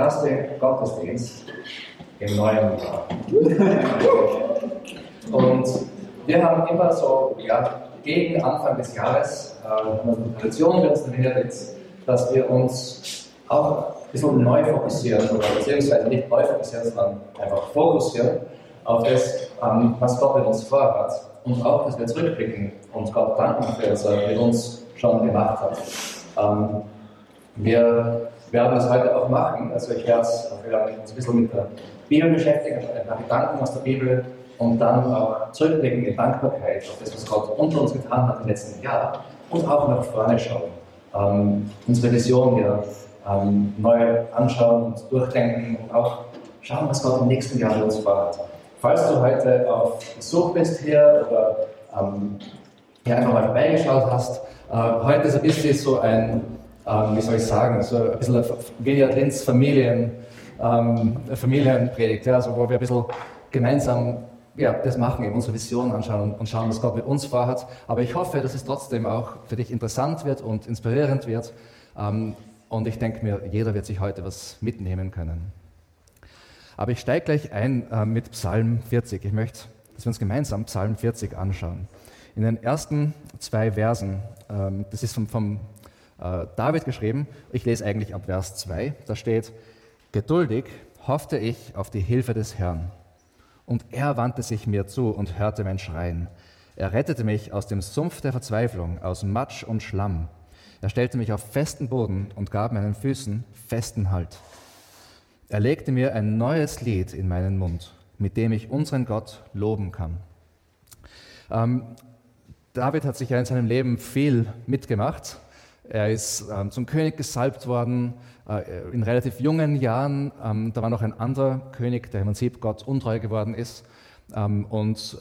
erste Gottesdienst im neuen Jahr. Und wir haben immer so, ja, gegen Anfang des Jahres, äh, eine Tradition wird es jetzt, dass wir uns auch ein bisschen neu fokussieren, oder beziehungsweise nicht neu fokussieren, sondern einfach fokussieren auf das, ähm, was Gott mit uns vorhat und auch, dass wir zurückblicken und Gott danken für was er mit uns schon gemacht hat. Ähm, wir werden das heute auch machen. Also ich werde uns ein bisschen mit der Bibel beschäftigen, ein paar Gedanken aus der Bibel und dann auch zurückblicken in Dankbarkeit auf das, was Gott unter uns getan hat im letzten Jahr und auch nach vorne schauen. Ähm, unsere Vision hier ähm, neu anschauen und durchdenken und auch schauen, was Gott im nächsten Jahr mit uns vorhat. Falls du heute auf Besuch bist hier oder ähm, hier einfach mal vorbeigeschaut hast, äh, heute ist ein bisschen so ein ähm, wie soll ich sagen, so ein bisschen Linz Familien, ähm, ja, also wo wir ein bisschen gemeinsam ja, das machen, eben unsere Vision anschauen und schauen, was Gott mit uns vorhat. Aber ich hoffe, dass es trotzdem auch für dich interessant wird und inspirierend wird. Ähm, und ich denke mir, jeder wird sich heute was mitnehmen können. Aber ich steige gleich ein äh, mit Psalm 40. Ich möchte, dass wir uns gemeinsam Psalm 40 anschauen. In den ersten zwei Versen, ähm, das ist vom, vom äh, David geschrieben. Ich lese eigentlich ab Vers 2. Da steht, geduldig hoffte ich auf die Hilfe des Herrn. Und er wandte sich mir zu und hörte mein Schreien. Er rettete mich aus dem Sumpf der Verzweiflung, aus Matsch und Schlamm. Er stellte mich auf festen Boden und gab meinen Füßen festen Halt. Er legte mir ein neues Lied in meinen Mund, mit dem ich unseren Gott loben kann. Ähm, David hat sich ja in seinem Leben viel mitgemacht. Er ist ähm, zum König gesalbt worden äh, in relativ jungen Jahren. Ähm, da war noch ein anderer König, der im Prinzip Gott untreu geworden ist. Ähm, und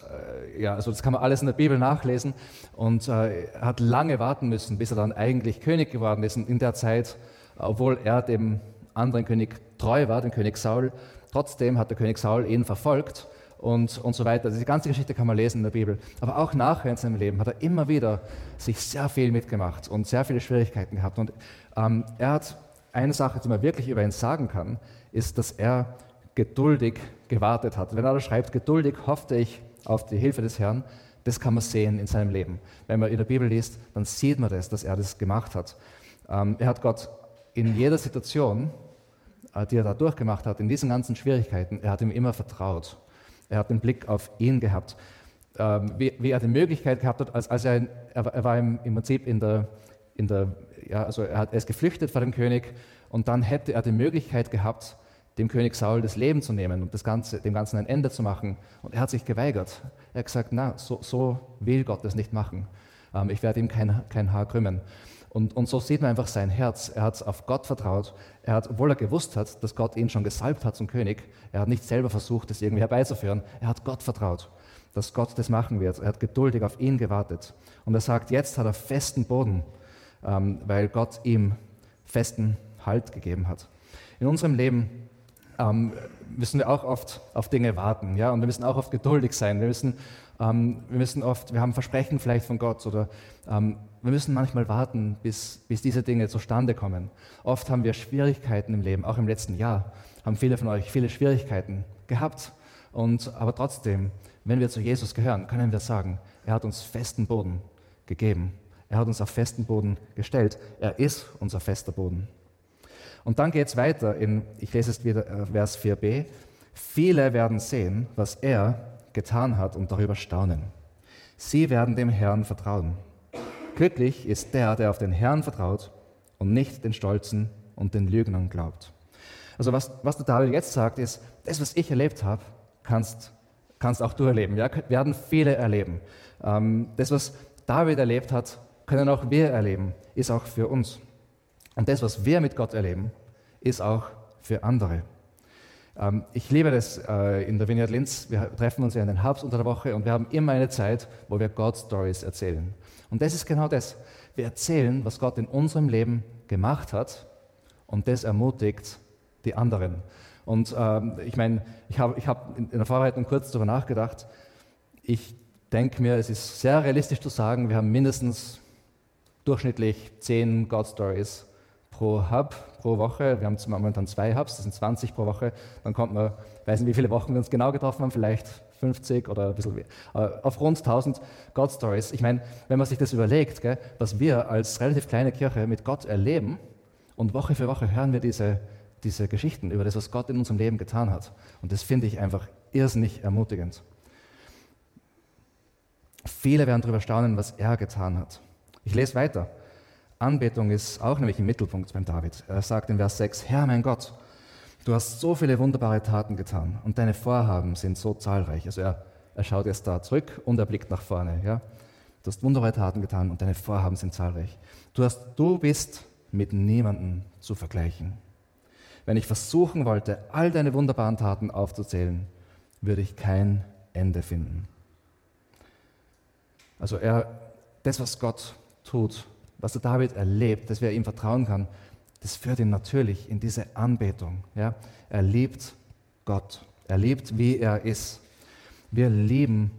äh, ja, also das kann man alles in der Bibel nachlesen. Und äh, hat lange warten müssen, bis er dann eigentlich König geworden ist. Und in der Zeit, obwohl er dem anderen König treu war, dem König Saul, trotzdem hat der König Saul ihn verfolgt und, und so weiter. Die ganze Geschichte kann man lesen in der Bibel. Aber auch nachher in seinem Leben hat er immer wieder sich sehr viel mitgemacht und sehr viele Schwierigkeiten gehabt. Und ähm, er hat eine Sache, die man wirklich über ihn sagen kann, ist, dass er geduldig gewartet hat. Wenn er da schreibt, geduldig hoffte ich auf die Hilfe des Herrn, das kann man sehen in seinem Leben. Wenn man in der Bibel liest, dann sieht man das, dass er das gemacht hat. Ähm, er hat Gott in jeder Situation, äh, die er da durchgemacht hat, in diesen ganzen Schwierigkeiten, er hat ihm immer vertraut. Er hat den Blick auf ihn gehabt. Ähm, wie, wie, er die Möglichkeit gehabt hat, als, als er, er, war im, im Prinzip in der, in der ja, also er, hat, er ist geflüchtet vor dem König und dann hätte er die Möglichkeit gehabt, dem König Saul das Leben zu nehmen und das Ganze, dem Ganzen ein Ende zu machen. Und er hat sich geweigert. Er hat gesagt, na, so, so will Gott das nicht machen. Ähm, ich werde ihm kein, kein Haar krümmen. Und, und so sieht man einfach sein Herz. Er hat auf Gott vertraut. Er hat, obwohl er gewusst hat, dass Gott ihn schon gesalbt hat zum König, er hat nicht selber versucht, das irgendwie herbeizuführen. Er hat Gott vertraut, dass Gott das machen wird. Er hat geduldig auf ihn gewartet. Und er sagt, jetzt hat er festen Boden, ähm, weil Gott ihm festen Halt gegeben hat. In unserem Leben ähm, müssen wir auch oft auf Dinge warten, ja, und wir müssen auch oft geduldig sein. Wir müssen, ähm, wir müssen oft, wir haben Versprechen vielleicht von Gott oder ähm, wir müssen manchmal warten, bis, bis diese Dinge zustande kommen. Oft haben wir Schwierigkeiten im Leben, auch im letzten Jahr haben viele von euch viele Schwierigkeiten gehabt. Und, aber trotzdem, wenn wir zu Jesus gehören, können wir sagen, er hat uns festen Boden gegeben. Er hat uns auf festen Boden gestellt. Er ist unser fester Boden. Und dann geht es weiter in, ich lese es wieder, äh, Vers 4b. Viele werden sehen, was er getan hat und darüber staunen. Sie werden dem Herrn vertrauen. Glücklich ist der, der auf den Herrn vertraut und nicht den Stolzen und den Lügnern glaubt. Also was, was der David jetzt sagt, ist, das, was ich erlebt habe, kannst, kannst auch du erleben. Ja, werden viele erleben. Ähm, das, was David erlebt hat, können auch wir erleben, ist auch für uns. Und das, was wir mit Gott erleben, ist auch für andere. Ähm, ich liebe das äh, in der Vineyard Linz. Wir treffen uns ja in den Herbst unter der Woche und wir haben immer eine Zeit, wo wir God Stories erzählen. Und das ist genau das. Wir erzählen, was Gott in unserem Leben gemacht hat und das ermutigt die anderen. Und ähm, ich meine, ich habe ich hab in der Vorbereitung kurz darüber nachgedacht. Ich denke mir, es ist sehr realistisch zu sagen, wir haben mindestens durchschnittlich zehn God Stories pro Hub pro Woche. Wir haben momentan zwei Hubs, das sind 20 pro Woche. Dann kommt man, weiß nicht, wie viele Wochen wir uns genau getroffen haben, vielleicht 50 oder ein bisschen mehr. Auf rund 1000 God Stories. Ich meine, wenn man sich das überlegt, gell, was wir als relativ kleine Kirche mit Gott erleben und Woche für Woche hören wir diese, diese Geschichten über das, was Gott in unserem Leben getan hat. Und das finde ich einfach irrsinnig ermutigend. Viele werden darüber staunen, was er getan hat. Ich lese weiter. Anbetung ist auch nämlich im Mittelpunkt beim David. Er sagt in Vers 6, Herr mein Gott, du hast so viele wunderbare Taten getan und deine Vorhaben sind so zahlreich. Also er, er schaut jetzt da zurück und er blickt nach vorne. Ja? Du hast wunderbare Taten getan und deine Vorhaben sind zahlreich. Du, hast, du bist mit niemandem zu vergleichen. Wenn ich versuchen wollte, all deine wunderbaren Taten aufzuzählen, würde ich kein Ende finden. Also er, das, was Gott tut, was der David erlebt, dass wer ihm vertrauen kann, das führt ihn natürlich in diese Anbetung. Ja? Er liebt Gott. Er liebt, wie er ist. Wir lieben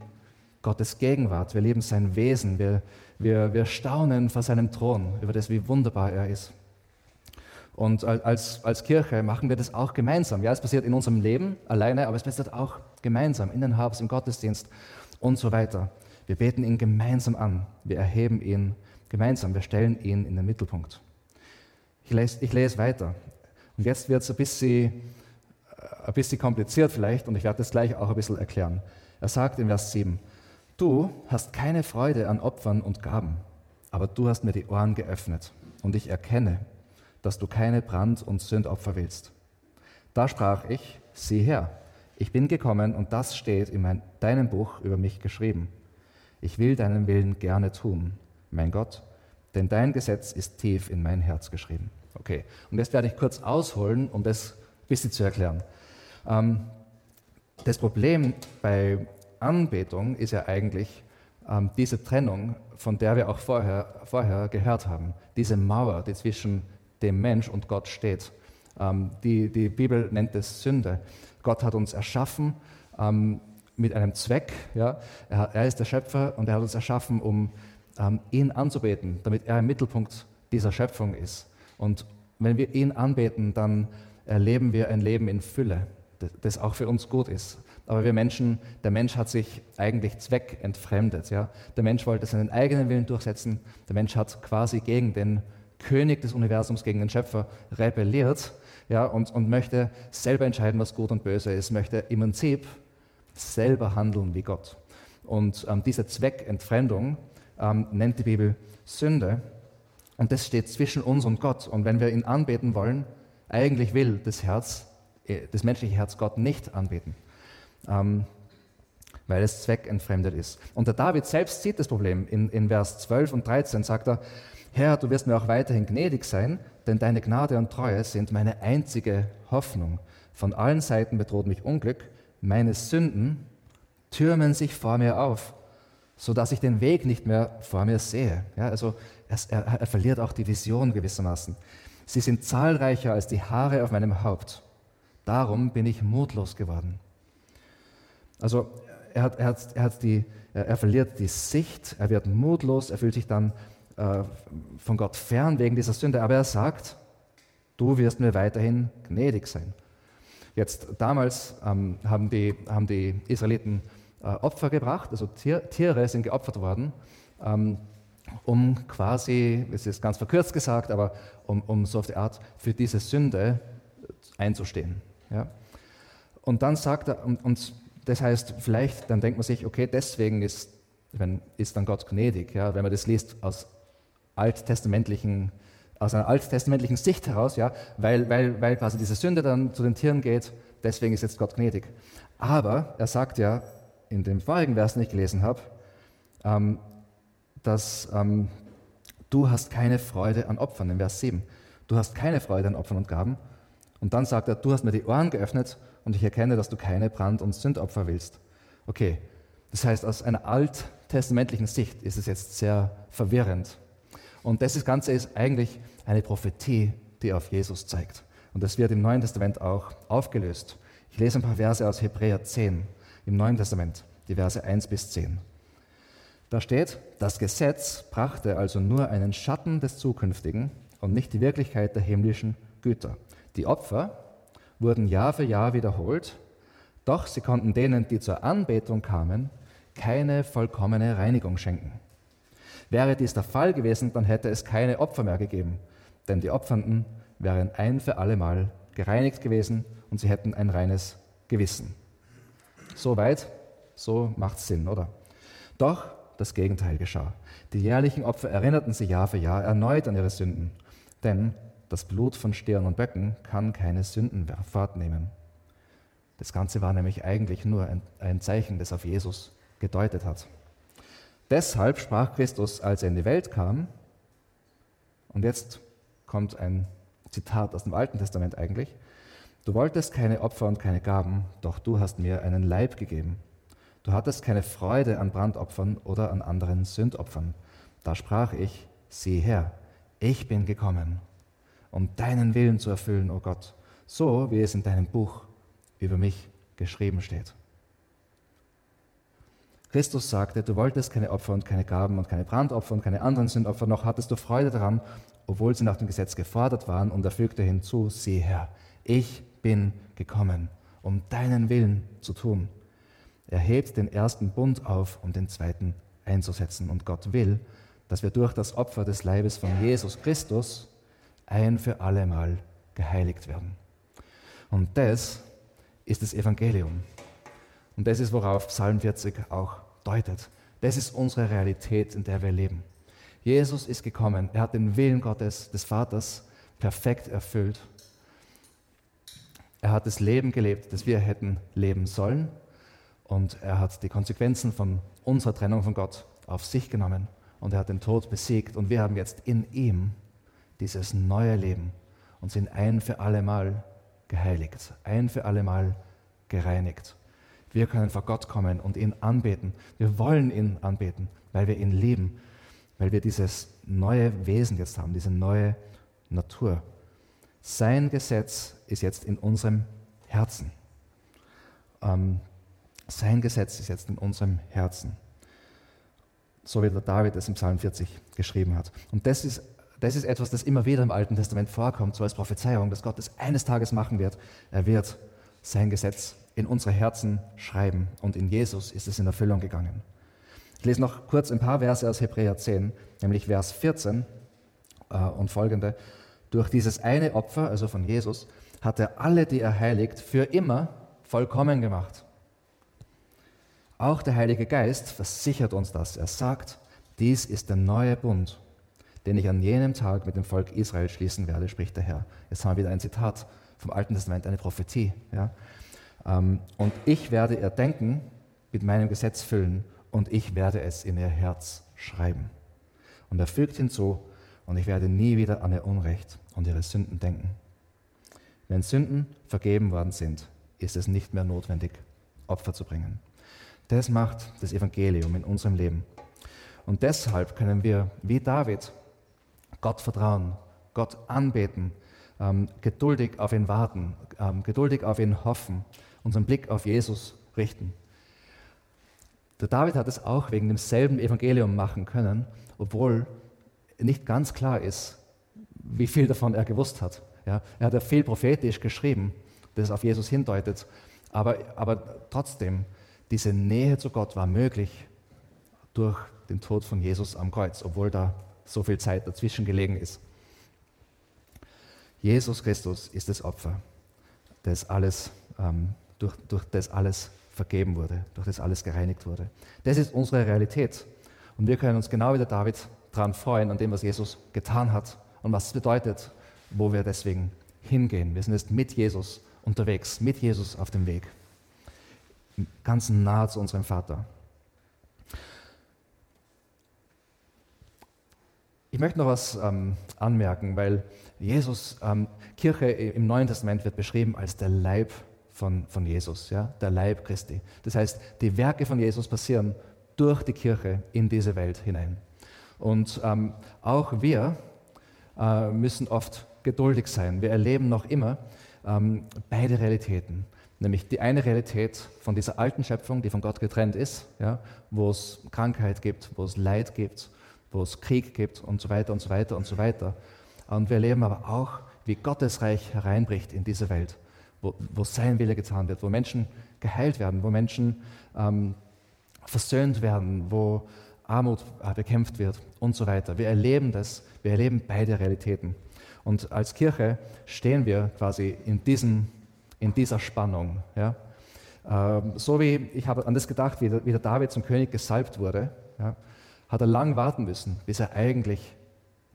Gottes Gegenwart. Wir lieben sein Wesen. Wir, wir, wir staunen vor seinem Thron über das, wie wunderbar er ist. Und als, als Kirche machen wir das auch gemeinsam. Ja, es passiert in unserem Leben alleine, aber es passiert auch gemeinsam in den Hubs, im Gottesdienst und so weiter. Wir beten ihn gemeinsam an. Wir erheben ihn gemeinsam. Wir stellen ihn in den Mittelpunkt. Ich lese, ich lese weiter. Und jetzt wird es ein bisschen, äh, ein bisschen kompliziert vielleicht und ich werde das gleich auch ein bisschen erklären. Er sagt in Vers 7, du hast keine Freude an Opfern und Gaben, aber du hast mir die Ohren geöffnet und ich erkenne, dass du keine Brand- und Sündopfer willst. Da sprach ich, sieh her, ich bin gekommen und das steht in mein, deinem Buch über mich geschrieben. Ich will deinen Willen gerne tun mein Gott, denn dein Gesetz ist tief in mein Herz geschrieben. Okay, und jetzt werde ich kurz ausholen, um das ein bisschen zu erklären. Ähm, das Problem bei Anbetung ist ja eigentlich ähm, diese Trennung, von der wir auch vorher, vorher gehört haben. Diese Mauer, die zwischen dem Mensch und Gott steht. Ähm, die, die Bibel nennt es Sünde. Gott hat uns erschaffen ähm, mit einem Zweck. Ja? Er, er, ist der Schöpfer und er hat uns erschaffen, um ihn anzubeten, damit er im Mittelpunkt dieser Schöpfung ist. Und wenn wir ihn anbeten, dann erleben wir ein Leben in Fülle, das auch für uns gut ist. Aber wir Menschen, der Mensch hat sich eigentlich zweckentfremdet. Ja? Der Mensch wollte seinen eigenen Willen durchsetzen. Der Mensch hat quasi gegen den König des Universums, gegen den Schöpfer rebelliert ja? und, und möchte selber entscheiden, was gut und böse ist, möchte im Prinzip selber handeln wie Gott. Und ähm, diese Zweckentfremdung, ähm, nennt die Bibel Sünde. Und das steht zwischen uns und Gott. Und wenn wir ihn anbeten wollen, eigentlich will das Herz, äh, das menschliche Herz Gott nicht anbeten, ähm, weil es zweckentfremdet ist. Und der David selbst sieht das Problem. In, in Vers 12 und 13 sagt er, Herr, du wirst mir auch weiterhin gnädig sein, denn deine Gnade und Treue sind meine einzige Hoffnung. Von allen Seiten bedroht mich Unglück, meine Sünden türmen sich vor mir auf so dass ich den Weg nicht mehr vor mir sehe. Ja, also er, er, verliert auch die Vision gewissermaßen. Sie sind zahlreicher als die Haare auf meinem Haupt. Darum bin ich mutlos geworden. Also er, hat, er, hat, er, hat die, er verliert die Sicht, er wird mutlos, er fühlt sich dann äh, von Gott fern wegen dieser Sünde, aber er sagt, du wirst mir weiterhin gnädig sein. Jetzt damals ähm, haben, die, haben die Israeliten Opfer gebracht, also Tier, Tiere sind geopfert worden, ähm, um quasi, es ist ganz verkürzt gesagt, aber um, um so auf die Art für diese Sünde einzustehen. Ja? Und dann sagt er, und, und das heißt, vielleicht, dann denkt man sich, okay, deswegen ist, wenn, ist dann Gott gnädig, ja? wenn man das liest aus alttestamentlichen aus einer alttestamentlichen Sicht heraus, ja, weil, weil, weil quasi diese Sünde dann zu den Tieren geht, deswegen ist jetzt Gott gnädig. Aber er sagt ja, in dem vorigen Vers nicht gelesen habe, ähm, dass ähm, du hast keine Freude an Opfern, im Vers 7. Du hast keine Freude an Opfern und Gaben. Und dann sagt er, du hast mir die Ohren geöffnet und ich erkenne, dass du keine Brand- und Sündopfer willst. Okay, das heißt, aus einer alttestamentlichen Sicht ist es jetzt sehr verwirrend. Und das Ganze ist eigentlich eine Prophetie, die auf Jesus zeigt. Und das wird im Neuen Testament auch aufgelöst. Ich lese ein paar Verse aus Hebräer 10 im Neuen Testament, die Verse 1 bis 10. Da steht, das Gesetz brachte also nur einen Schatten des Zukünftigen, und nicht die Wirklichkeit der himmlischen Güter. Die Opfer wurden Jahr für Jahr wiederholt, doch sie konnten denen, die zur Anbetung kamen, keine vollkommene Reinigung schenken. Wäre dies der Fall gewesen, dann hätte es keine Opfer mehr gegeben, denn die Opfernden wären ein für allemal gereinigt gewesen und sie hätten ein reines Gewissen. Soweit, so macht Sinn, oder? Doch das Gegenteil geschah. Die jährlichen Opfer erinnerten sie Jahr für Jahr erneut an ihre Sünden, denn das Blut von Stirn und Böcken kann keine Sünden fortnehmen. Das Ganze war nämlich eigentlich nur ein Zeichen, das auf Jesus gedeutet hat. Deshalb sprach Christus, als er in die Welt kam, und jetzt kommt ein Zitat aus dem Alten Testament eigentlich, du wolltest keine Opfer und keine Gaben, doch du hast mir einen Leib gegeben. Du hattest keine Freude an Brandopfern oder an anderen Sündopfern. Da sprach ich, sieh her, ich bin gekommen, um deinen Willen zu erfüllen, o oh Gott, so wie es in deinem Buch über mich geschrieben steht. Christus sagte, du wolltest keine Opfer und keine Gaben und keine Brandopfer und keine anderen Sündopfer, noch hattest du Freude daran, obwohl sie nach dem Gesetz gefordert waren, und er fügte hinzu, sieh her, ich bin gekommen, um deinen Willen zu tun. Er hebt den ersten Bund auf, um den zweiten einzusetzen. Und Gott will, dass wir durch das Opfer des Leibes von Jesus Christus ein für allemal geheiligt werden. Und das ist das Evangelium. Und das ist, worauf Psalm 40 auch deutet. Das ist unsere Realität, in der wir leben. Jesus ist gekommen, er hat den Willen Gottes, des Vaters, perfekt erfüllt. Er hat das Leben gelebt, das wir hätten leben sollen. Und er hat die Konsequenzen von unserer Trennung von Gott auf sich genommen. Und er hat den Tod besiegt. Und wir haben jetzt in ihm dieses neue Leben und sind ein für allemal geheiligt, ein für allemal gereinigt. Wir können vor Gott kommen und ihn anbeten. Wir wollen ihn anbeten, weil wir ihn lieben, weil wir dieses neue Wesen jetzt haben, diese neue Natur. Sein Gesetz ist jetzt in unserem Herzen. Ähm, sein Gesetz ist jetzt in unserem Herzen. So wie der David es im Psalm 40 geschrieben hat. Und das ist, das ist etwas, das immer wieder im Alten Testament vorkommt, so als Prophezeiung, dass Gott es eines Tages machen wird. Er wird sein Gesetz in unsere Herzen schreiben. Und in Jesus ist es in Erfüllung gegangen. Ich lese noch kurz ein paar Verse aus Hebräer 10, nämlich Vers 14 äh, und folgende. Durch dieses eine Opfer, also von Jesus, hat er alle, die er heiligt, für immer vollkommen gemacht. Auch der Heilige Geist versichert uns das. Er sagt, dies ist der neue Bund, den ich an jenem Tag mit dem Volk Israel schließen werde, spricht der Herr. Jetzt haben wir wieder ein Zitat vom Alten Testament, eine Prophetie. Ja? Ähm, und ich werde ihr Denken mit meinem Gesetz füllen und ich werde es in ihr Herz schreiben. Und er fügt hinzu, und ich werde nie wieder an ihr Unrecht und ihre Sünden denken. Wenn Sünden vergeben worden sind, ist es nicht mehr notwendig, Opfer zu bringen. Das macht das Evangelium in unserem Leben. Und deshalb können wir, wie David, Gott vertrauen, Gott anbeten, ähm, geduldig auf ihn warten, ähm, geduldig auf ihn hoffen unseren Blick auf Jesus richten. Der David hat es auch wegen demselben Evangelium machen können, obwohl nicht ganz klar ist, wie viel davon er gewusst hat. Ja, er hat ja viel prophetisch geschrieben, das auf Jesus hindeutet, aber, aber trotzdem, diese Nähe zu Gott war möglich durch den Tod von Jesus am Kreuz, obwohl da so viel Zeit dazwischen gelegen ist. Jesus Christus ist das Opfer, das alles ähm, durch, durch das alles vergeben wurde, durch das alles gereinigt wurde. Das ist unsere Realität. Und wir können uns genau wie der David daran freuen, an dem, was Jesus getan hat und was es bedeutet, wo wir deswegen hingehen. Wir sind jetzt mit Jesus unterwegs, mit Jesus auf dem Weg, ganz nahe zu unserem Vater. Ich möchte noch was ähm, anmerken, weil Jesus, ähm, Kirche im Neuen Testament wird beschrieben als der Leib von, von Jesus, ja, der Leib Christi. Das heißt, die Werke von Jesus passieren durch die Kirche in diese Welt hinein. Und ähm, auch wir äh, müssen oft geduldig sein. Wir erleben noch immer ähm, beide Realitäten. Nämlich die eine Realität von dieser alten Schöpfung, die von Gott getrennt ist, ja, wo es Krankheit gibt, wo es Leid gibt, wo es Krieg gibt und so weiter und so weiter und so weiter. Und wir erleben aber auch, wie Gottes Reich hereinbricht in diese Welt, wo, wo sein Wille getan wird, wo Menschen geheilt werden, wo Menschen ähm, versöhnt werden, wo Armut äh, bekämpft wird und so weiter. Wir erleben das, wir erleben beide Realitäten. Und als Kirche stehen wir quasi in, diesem, in dieser Spannung. Ja? Ähm, so wie, ich habe an das gedacht, wie der, David zum König gesalbt wurde, ja, hat er lang warten müssen, bis er eigentlich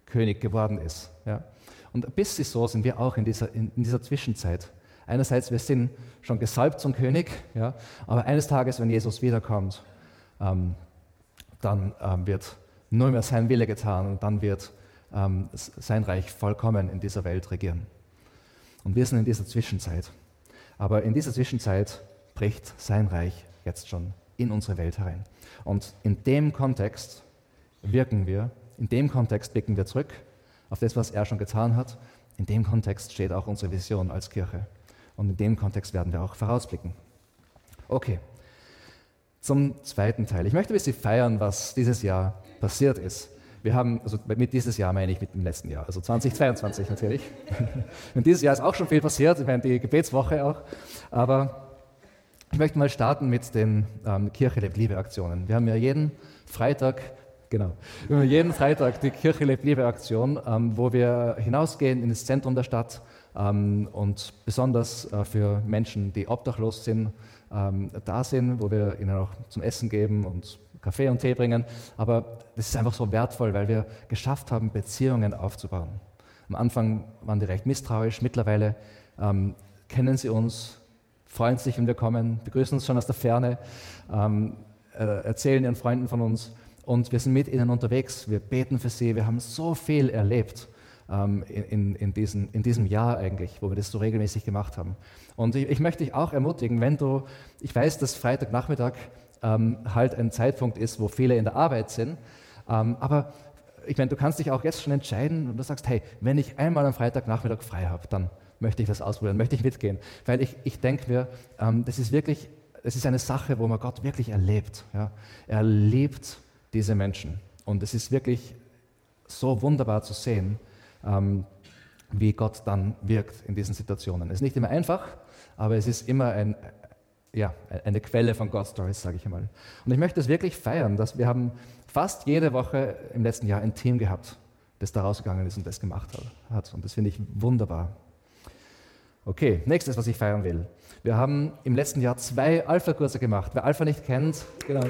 König geworden ist. Ja? Und bis so sind wir auch in dieser, in dieser Zwischenzeit. Einerseits, wir sind schon gesalbt zum König, ja, aber eines Tages, wenn Jesus wiederkommt, ähm, dann ähm, wird nur mehr sein Wille getan und dann wird ähm, sein Reich vollkommen in dieser Welt regieren. Und wir sind in dieser Zwischenzeit. Aber in dieser Zwischenzeit bricht sein Reich jetzt schon in unsere Welt herein. Und in dem Kontext wirken wir, in dem Kontext blicken wir zurück auf das, was er schon getan hat. In dem Kontext steht auch unsere Vision als Kirche. Und in dem Kontext werden wir auch vorausblicken. Okay, zum zweiten Teil. Ich möchte ein bisschen feiern, was dieses Jahr passiert ist. Wir haben, also mit dieses Jahr meine ich mit dem letzten Jahr, also 2022 natürlich. Und dieses Jahr ist auch schon viel passiert, ich meine die Gebetswoche auch. Aber ich möchte mal starten mit den ähm, Kirche lebt Liebe Aktionen. Wir haben ja jeden Freitag Genau. Jeden Freitag die Kirche lebt Liebe Aktion, ähm, wo wir hinausgehen in das Zentrum der Stadt ähm, und besonders äh, für Menschen, die obdachlos sind, ähm, da sind, wo wir ihnen auch zum Essen geben und Kaffee und Tee bringen. Aber das ist einfach so wertvoll, weil wir geschafft haben, Beziehungen aufzubauen. Am Anfang waren die recht misstrauisch, mittlerweile ähm, kennen sie uns, freuen sich, wenn wir kommen, begrüßen uns schon aus der Ferne, ähm, äh, erzählen ihren Freunden von uns. Und wir sind mit ihnen unterwegs, wir beten für sie, wir haben so viel erlebt ähm, in, in, diesen, in, diesem Jahr eigentlich, wo wir das so regelmäßig gemacht haben. Und ich, ich möchte dich auch ermutigen, wenn du, ich weiß, dass Freitagnachmittag ähm, halt ein Zeitpunkt ist, wo viele in der Arbeit sind, ähm, aber ich meine, du kannst dich auch jetzt schon entscheiden und du sagst, hey, wenn ich einmal am Freitagnachmittag frei habe, dann möchte ich das ausprobieren, möchte ich mitgehen. Weil ich, ich denke mir, ähm, das ist wirklich, das ist eine Sache, wo man Gott wirklich erlebt. Ja? Er liebt diese Menschen. Und es ist wirklich so wunderbar zu sehen, ähm, wie Gott dann wirkt in diesen Situationen. Es ist nicht immer einfach, aber es ist immer ein, ja, eine Quelle von God Stories, sage ich einmal. Und ich möchte es wirklich feiern, dass wir haben fast jede Woche im letzten Jahr ein Team gehabt, das da rausgegangen ist und das gemacht hat. Und das finde ich wunderbar. Okay, nächstes, was ich feiern will. Wir haben im letzten Jahr zwei Alpha-Kurse gemacht. Wer Alpha nicht kennt, genau.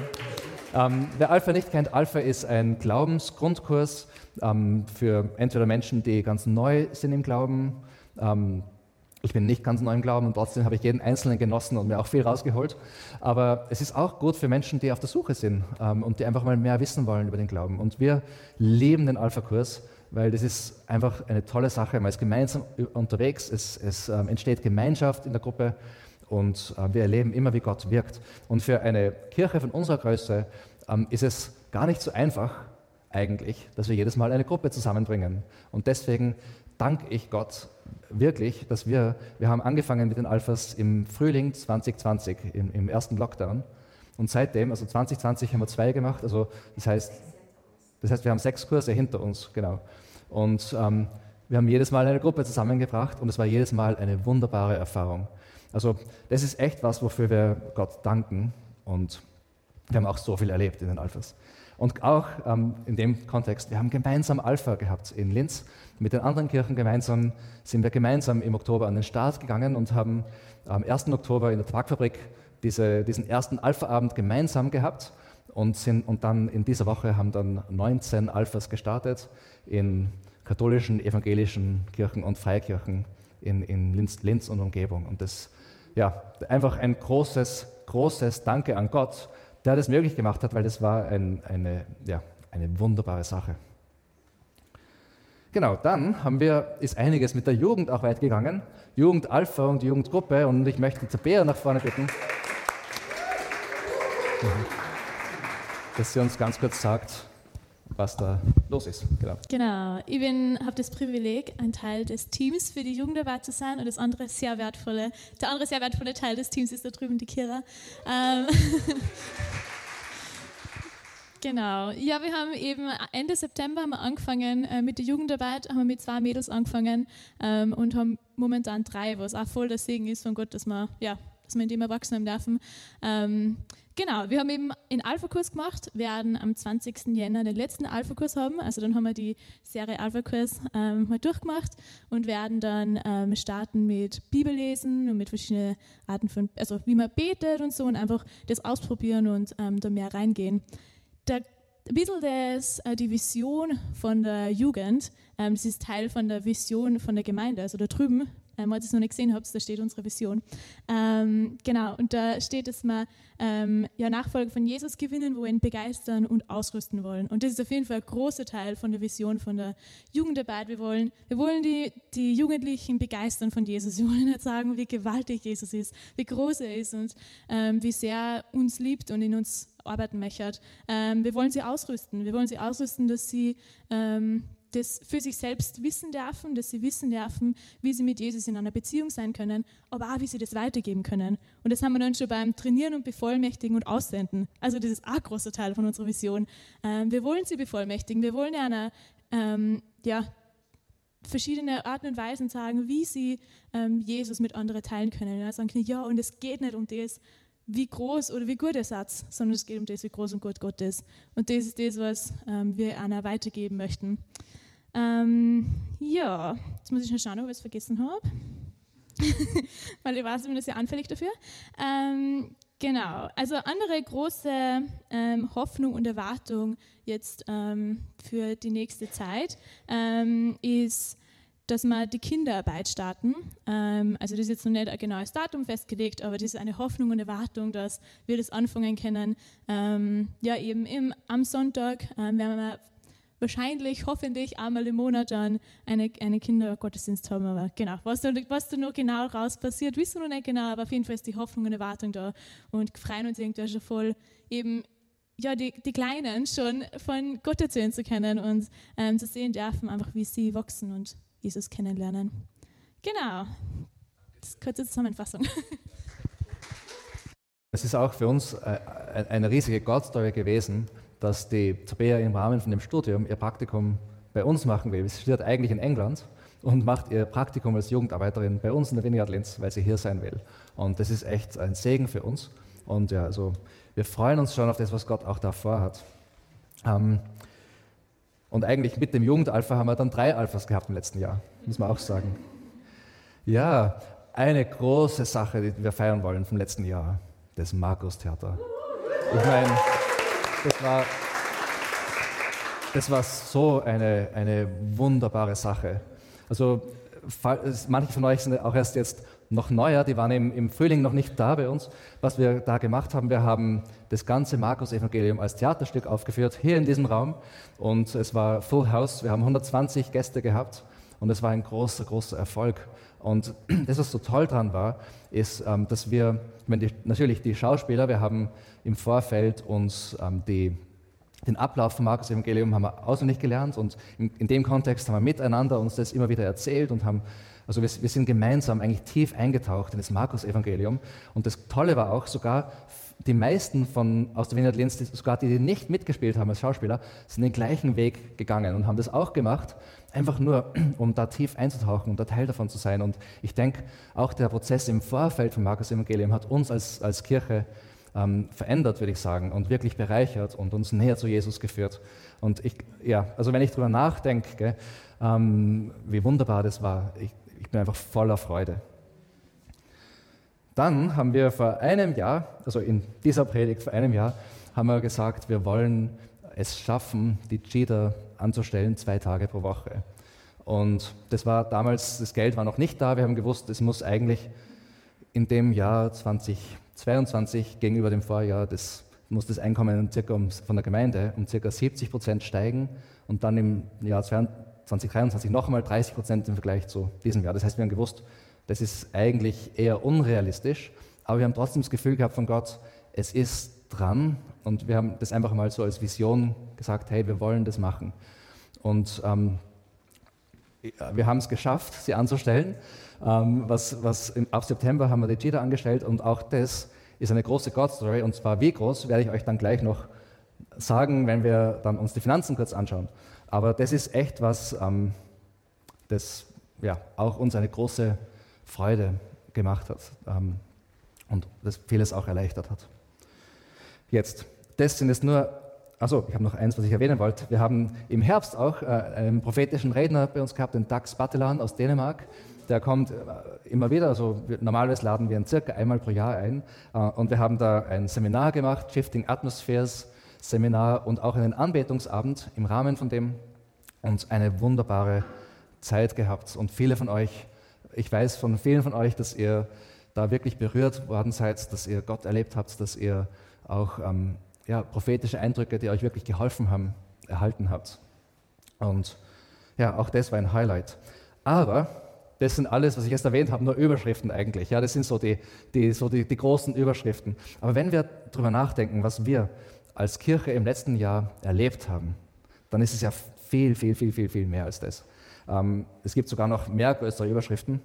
Ähm, wer Alpha nicht kennt, Alpha ist ein Glaubensgrundkurs ähm, für entweder Menschen, die ganz neu sind im Glauben. Ähm, ich bin nicht ganz neu im Glauben und trotzdem habe ich jeden Einzelnen genossen und mir auch viel rausgeholt. Aber es ist auch gut für Menschen, die auf der Suche sind ähm, und die einfach mal mehr wissen wollen über den Glauben. Und wir lieben den Alpha-Kurs, weil das ist einfach eine tolle Sache. Man ist gemeinsam unterwegs, es, es ähm, entsteht Gemeinschaft in der Gruppe und äh, wir erleben immer, wie Gott wirkt. Und für eine Kirche von unserer Größe ähm, ist es gar nicht so einfach eigentlich, dass wir jedes Mal eine Gruppe zusammenbringen. Und deswegen danke ich Gott wirklich, dass wir, wir haben angefangen mit den Alphas im Frühling 2020, im, im ersten Lockdown. Und seitdem, also 2020 haben wir zwei gemacht, also das heißt, das heißt, wir haben sechs Kurse hinter uns, genau. Und ähm, wir haben jedes Mal eine Gruppe zusammengebracht und es war jedes Mal eine wunderbare Erfahrung. Also das ist echt was, wofür wir Gott danken und wir haben auch so viel erlebt in den Alphas. Und auch ähm, in dem Kontext, wir haben gemeinsam Alpha gehabt in Linz. Mit den anderen Kirchen gemeinsam sind wir gemeinsam im Oktober an den Start gegangen und haben am 1. Oktober in der Tabakfabrik diese, diesen ersten Alpha-Abend gemeinsam gehabt und, sind, und dann in dieser Woche haben dann 19 Alphas gestartet in katholischen, evangelischen Kirchen und Freikirchen in, in Linz, Linz und Umgebung. Und das ja, einfach ein großes, großes Danke an Gott, der das möglich gemacht hat, weil das war ein, eine, ja, eine wunderbare Sache. Genau, dann haben wir, ist einiges mit der Jugend auch weit gegangen. Jugend Alpha und Jugendgruppe und ich möchte Tabea nach vorne bitten, dass sie uns ganz kurz sagt, was da los ist. Genau, genau. ich habe das Privileg, ein Teil des Teams für die Jugendarbeit zu sein und das andere sehr wertvolle, der andere sehr wertvolle Teil des Teams ist da drüben die Kira. Ähm Genau. Ja, wir haben eben Ende September haben wir angefangen äh, mit der Jugendarbeit, haben wir mit zwei Mädels angefangen ähm, und haben momentan drei, was auch voll der Segen ist von Gott, dass wir, ja, dass wir in dem erwachsen dürfen. Ähm, Genau, wir haben eben einen Alpha-Kurs gemacht, werden am 20. Jänner den letzten Alpha-Kurs haben. Also dann haben wir die Serie Alpha-Kurs ähm, mal durchgemacht und werden dann ähm, starten mit Bibellesen und mit verschiedenen Arten von, also wie man betet und so und einfach das ausprobieren und ähm, da mehr reingehen. Der, ein bisschen das, äh, die Vision von der Jugend, ähm, das ist Teil von der Vision von der Gemeinde, also da drüben ähm, ihr es noch nicht gesehen habt, da steht unsere Vision. Ähm, genau, und da steht, dass wir ähm, ja, Nachfolger von Jesus gewinnen wollen, begeistern und ausrüsten wollen. Und das ist auf jeden Fall ein großer Teil von der Vision von der Jugendarbeit. Wir wollen, wir wollen die, die Jugendlichen begeistern von Jesus. Wir wollen nicht sagen, wie gewaltig Jesus ist, wie groß er ist und ähm, wie sehr er uns liebt und in uns arbeiten möchte. Ähm, wir wollen sie ausrüsten. Wir wollen sie ausrüsten, dass sie ähm, das für sich selbst wissen dürfen, dass sie wissen dürfen, wie sie mit Jesus in einer Beziehung sein können, aber auch, wie sie das weitergeben können. Und das haben wir dann schon beim Trainieren und Bevollmächtigen und Aussenden. Also das ist auch ein großer Teil von unserer Vision. Ähm, wir wollen sie bevollmächtigen, wir wollen ja, eine, ähm, ja verschiedene Arten und Weisen sagen, wie sie ähm, Jesus mit anderen teilen können. Ja, sagen, ja, und es geht nicht um das, wie groß oder wie gut er Satz, sondern es geht um das, wie groß und gut Gott ist. Und das ist das, was ähm, wir Anna weitergeben möchten. Ähm, ja, jetzt muss ich noch schauen, ob ich es vergessen habe. Weil ich ich bin sehr anfällig dafür. Ähm, genau, also andere große ähm, Hoffnung und Erwartung jetzt ähm, für die nächste Zeit ähm, ist, dass wir die Kinderarbeit starten. Ähm, also das ist jetzt noch nicht ein genaues Datum festgelegt, aber das ist eine Hoffnung und Erwartung, dass wir das anfangen können. Ähm, ja, eben im, am Sonntag ähm, werden wir wahrscheinlich, hoffentlich einmal im Monat dann eine, eine Kindergottesdienst haben. Aber genau, was da, was da noch genau raus passiert, wissen wir noch nicht genau, aber auf jeden Fall ist die Hoffnung und Erwartung da und freuen uns irgendwie schon voll, eben ja, die, die Kleinen schon von Gott erzählen zu können und ähm, zu sehen dürfen, einfach wie sie wachsen und Jesus kennenlernen. Genau, das kurze Zusammenfassung. Es ist auch für uns äh, eine riesige God-Story gewesen, dass die Tabea im Rahmen von dem Studium ihr Praktikum bei uns machen will. Sie studiert eigentlich in England und macht ihr Praktikum als Jugendarbeiterin bei uns in der Vineyard Linz, weil sie hier sein will. Und das ist echt ein Segen für uns. Und ja, also wir freuen uns schon auf das, was Gott auch da vorhat. Ähm, und eigentlich mit dem Jugendalpha haben wir dann drei Alphas gehabt im letzten Jahr, muss man auch sagen. Ja, eine große Sache, die wir feiern wollen vom letzten Jahr, das Markus-Theater. Ich meine, das war, das war so eine, eine wunderbare Sache. Also manche von euch sind auch erst jetzt noch neuer, die waren im, im Frühling noch nicht da bei uns. Was wir da gemacht haben, wir haben das ganze Markus-Evangelium als Theaterstück aufgeführt, hier in diesem Raum. Und es war Full House, wir haben 120 Gäste gehabt und es war ein großer, großer Erfolg. Und das, was so toll dran war, ist, ähm, dass wir, die, natürlich die Schauspieler, wir haben im Vorfeld uns ähm, die, den Ablauf vom Markus Evangelium haben wir auswendig gelernt und in, in, dem Kontext haben wir miteinander uns das immer wieder erzählt und haben, also wir, wir sind gemeinsam eigentlich tief eingetaucht in das Markus Evangelium. Und das Tolle war auch sogar, die meisten von, aus der Wiener Linz, sogar die, die nicht mitgespielt haben als Schauspieler, sind den gleichen Weg gegangen und haben das auch gemacht, einfach nur, um da tief einzutauchen und da Teil davon zu sein. Und ich denke, auch der Prozess im Vorfeld von Markus Evangelium hat uns als, als Kirche ähm, verändert, würde ich sagen, und wirklich bereichert und uns näher zu Jesus geführt. Und ich, ja, also wenn ich darüber nachdenke, ähm, wie wunderbar das war, ich, ich bin einfach voller Freude. Dann haben wir vor einem Jahr, also in dieser Predigt vor einem Jahr, haben wir gesagt, wir wollen es schaffen, die Cheater anzustellen, zwei Tage pro Woche. Und das war damals, das Geld war noch nicht da. Wir haben gewusst, es muss eigentlich in dem Jahr 2022 gegenüber dem Vorjahr, das muss das Einkommen circa von der Gemeinde um circa 70 Prozent steigen und dann im Jahr 2023 noch einmal 30 Prozent im Vergleich zu diesem Jahr. Das heißt, wir haben gewusst, das ist eigentlich eher unrealistisch, aber wir haben trotzdem das Gefühl gehabt von Gott, es ist dran und wir haben das einfach mal so als Vision gesagt, hey, wir wollen das machen. Und ähm, wir haben es geschafft, sie anzustellen. Ähm, was, was im, ab September haben wir die Cheetah angestellt und auch das ist eine große God-Story und zwar wie groß, werde ich euch dann gleich noch sagen, wenn wir dann uns die Finanzen kurz anschauen. Aber das ist echt was, ähm, das ja, auch uns eine große Freude gemacht hat ähm, und das vieles auch erleichtert hat. Jetzt, das sind jetzt nur, also ich habe noch eins, was ich erwähnen wollte. Wir haben im Herbst auch äh, einen prophetischen Redner bei uns gehabt, den Dax Battelan aus Dänemark. Der kommt äh, immer wieder, also normalerweise laden wir ihn circa einmal pro Jahr ein. Äh, und wir haben da ein Seminar gemacht, Shifting Atmospheres Seminar und auch einen Anbetungsabend im Rahmen von dem und eine wunderbare Zeit gehabt. Und viele von euch, ich weiß von vielen von euch, dass ihr da wirklich berührt worden seid, dass ihr Gott erlebt habt, dass ihr auch ähm, ja, prophetische Eindrücke, die euch wirklich geholfen haben, erhalten habt. Und ja, auch das war ein Highlight. Aber das sind alles, was ich jetzt erwähnt habe, nur Überschriften eigentlich. Ja, das sind so die, die, so die, die großen Überschriften. Aber wenn wir darüber nachdenken, was wir als Kirche im letzten Jahr erlebt haben, dann ist es ja viel, viel, viel, viel, viel mehr als das. Ähm, es gibt sogar noch mehr größere Überschriften.